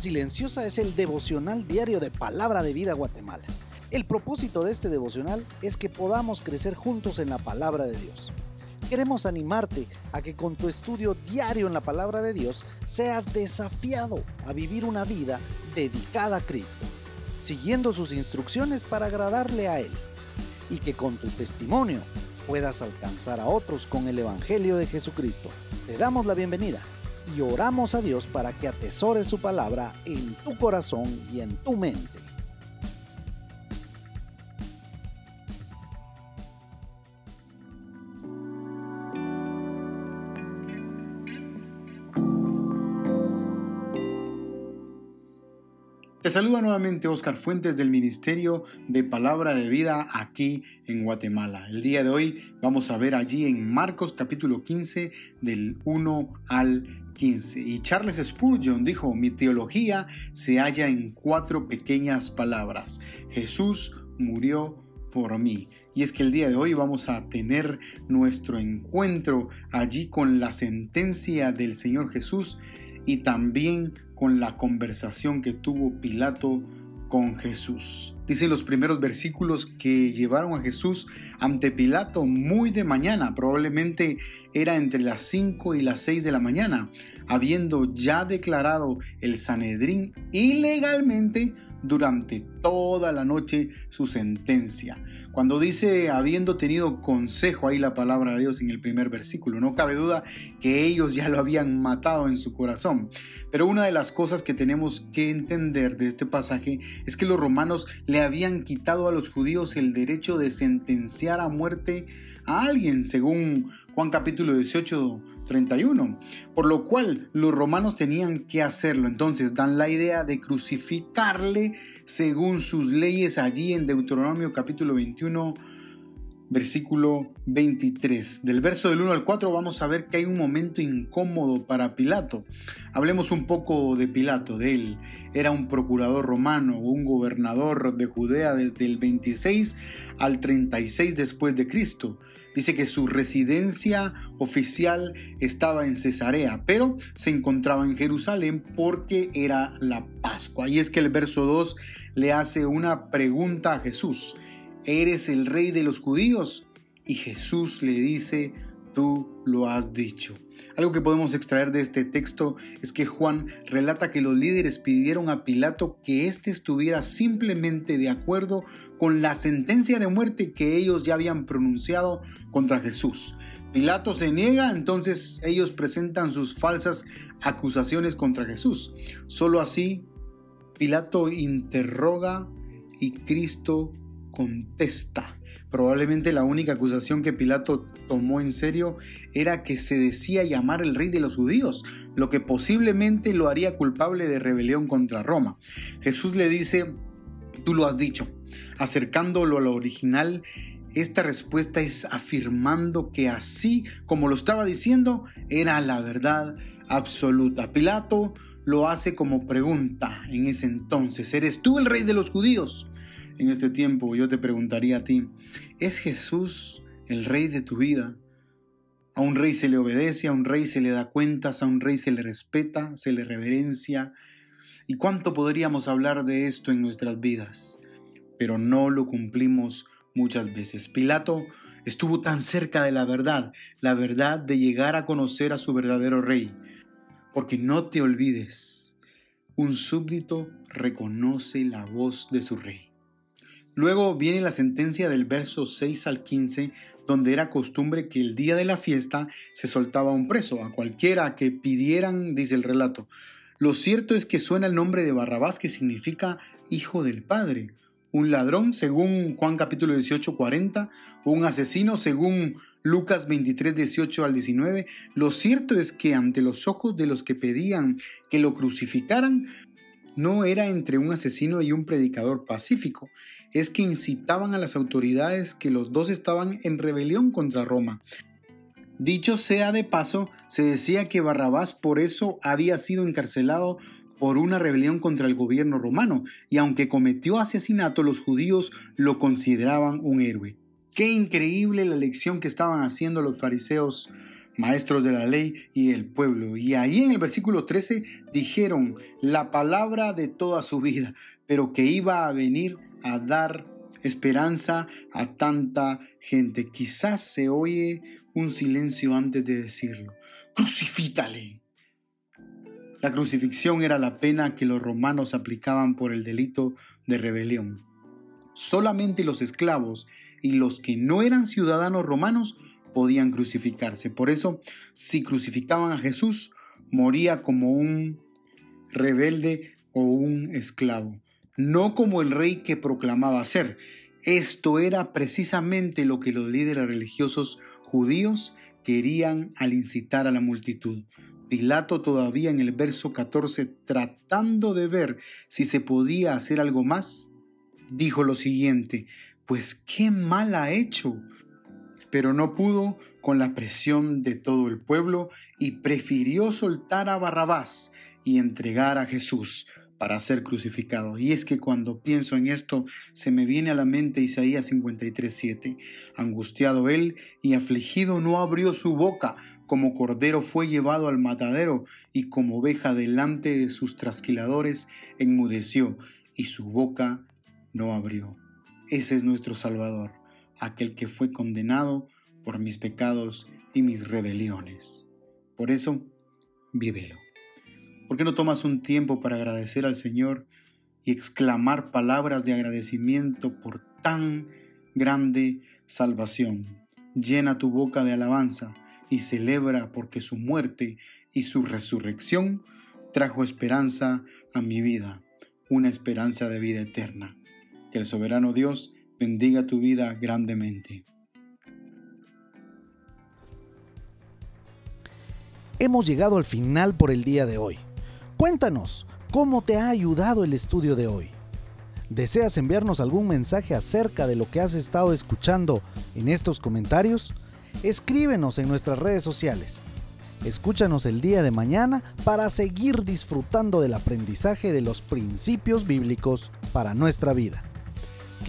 Silenciosa es el devocional diario de Palabra de Vida Guatemala. El propósito de este devocional es que podamos crecer juntos en la palabra de Dios. Queremos animarte a que con tu estudio diario en la palabra de Dios seas desafiado a vivir una vida dedicada a Cristo, siguiendo sus instrucciones para agradarle a Él, y que con tu testimonio puedas alcanzar a otros con el Evangelio de Jesucristo. Te damos la bienvenida y oramos a Dios para que atesores su palabra en tu corazón y en tu mente. Saluda nuevamente Oscar Fuentes del Ministerio de Palabra de Vida aquí en Guatemala. El día de hoy vamos a ver allí en Marcos capítulo 15 del 1 al 15. Y Charles Spurgeon dijo, mi teología se halla en cuatro pequeñas palabras. Jesús murió por mí. Y es que el día de hoy vamos a tener nuestro encuentro allí con la sentencia del Señor Jesús y también con la conversación que tuvo Pilato con Jesús. Dice los primeros versículos que llevaron a Jesús ante Pilato muy de mañana, probablemente era entre las 5 y las 6 de la mañana, habiendo ya declarado el Sanedrín ilegalmente durante toda la noche su sentencia. Cuando dice habiendo tenido consejo, ahí la palabra de Dios en el primer versículo, no cabe duda que ellos ya lo habían matado en su corazón. Pero una de las cosas que tenemos que entender de este pasaje es que los romanos le habían quitado a los judíos el derecho de sentenciar a muerte a alguien, según Juan capítulo 18, 31. Por lo cual los romanos tenían que hacerlo. Entonces dan la idea de crucificarle según sus leyes allí en Deuteronomio capítulo 21 versículo 23. Del verso del 1 al 4 vamos a ver que hay un momento incómodo para Pilato. Hablemos un poco de Pilato, de él. Era un procurador romano, un gobernador de Judea desde el 26 al 36 después de Cristo. Dice que su residencia oficial estaba en Cesarea, pero se encontraba en Jerusalén porque era la Pascua. Y es que el verso 2 le hace una pregunta a Jesús. ¿Eres el rey de los judíos? Y Jesús le dice, tú lo has dicho. Algo que podemos extraer de este texto es que Juan relata que los líderes pidieron a Pilato que éste estuviera simplemente de acuerdo con la sentencia de muerte que ellos ya habían pronunciado contra Jesús. Pilato se niega, entonces ellos presentan sus falsas acusaciones contra Jesús. Solo así, Pilato interroga y Cristo contesta. Probablemente la única acusación que Pilato tomó en serio era que se decía llamar el rey de los judíos, lo que posiblemente lo haría culpable de rebelión contra Roma. Jesús le dice, tú lo has dicho, acercándolo a lo original. Esta respuesta es afirmando que así como lo estaba diciendo, era la verdad absoluta. Pilato lo hace como pregunta en ese entonces, ¿eres tú el rey de los judíos? En este tiempo, yo te preguntaría a ti, ¿es Jesús el rey de tu vida? A un rey se le obedece, a un rey se le da cuentas, a un rey se le respeta, se le reverencia. ¿Y cuánto podríamos hablar de esto en nuestras vidas? Pero no lo cumplimos muchas veces. Pilato estuvo tan cerca de la verdad, la verdad de llegar a conocer a su verdadero rey. Porque no te olvides, un súbdito reconoce la voz de su rey. Luego viene la sentencia del verso 6 al 15, donde era costumbre que el día de la fiesta se soltaba un preso, a cualquiera que pidieran, dice el relato. Lo cierto es que suena el nombre de Barrabás, que significa hijo del Padre, un ladrón, según Juan capítulo 18, 40, o un asesino, según Lucas 23, 18 al 19. Lo cierto es que ante los ojos de los que pedían que lo crucificaran, no era entre un asesino y un predicador pacífico, es que incitaban a las autoridades que los dos estaban en rebelión contra Roma. Dicho sea de paso, se decía que Barrabás por eso había sido encarcelado por una rebelión contra el gobierno romano, y aunque cometió asesinato, los judíos lo consideraban un héroe. Qué increíble la lección que estaban haciendo los fariseos maestros de la ley y el pueblo. Y ahí en el versículo 13 dijeron la palabra de toda su vida, pero que iba a venir a dar esperanza a tanta gente. Quizás se oye un silencio antes de decirlo. Crucifítale. La crucifixión era la pena que los romanos aplicaban por el delito de rebelión. Solamente los esclavos y los que no eran ciudadanos romanos podían crucificarse. Por eso, si crucificaban a Jesús, moría como un rebelde o un esclavo, no como el rey que proclamaba ser. Esto era precisamente lo que los líderes religiosos judíos querían al incitar a la multitud. Pilato todavía en el verso 14, tratando de ver si se podía hacer algo más, dijo lo siguiente, pues qué mal ha hecho. Pero no pudo con la presión de todo el pueblo y prefirió soltar a Barrabás y entregar a Jesús para ser crucificado. Y es que cuando pienso en esto, se me viene a la mente Isaías 53:7. Angustiado él y afligido no abrió su boca, como cordero fue llevado al matadero, y como oveja delante de sus trasquiladores enmudeció, y su boca no abrió. Ese es nuestro Salvador, aquel que fue condenado por mis pecados y mis rebeliones. Por eso, vívelo. ¿Por qué no tomas un tiempo para agradecer al Señor y exclamar palabras de agradecimiento por tan grande salvación? Llena tu boca de alabanza y celebra porque su muerte y su resurrección trajo esperanza a mi vida, una esperanza de vida eterna. Que el soberano Dios bendiga tu vida grandemente. Hemos llegado al final por el día de hoy. Cuéntanos, ¿cómo te ha ayudado el estudio de hoy? ¿Deseas enviarnos algún mensaje acerca de lo que has estado escuchando en estos comentarios? Escríbenos en nuestras redes sociales. Escúchanos el día de mañana para seguir disfrutando del aprendizaje de los principios bíblicos para nuestra vida.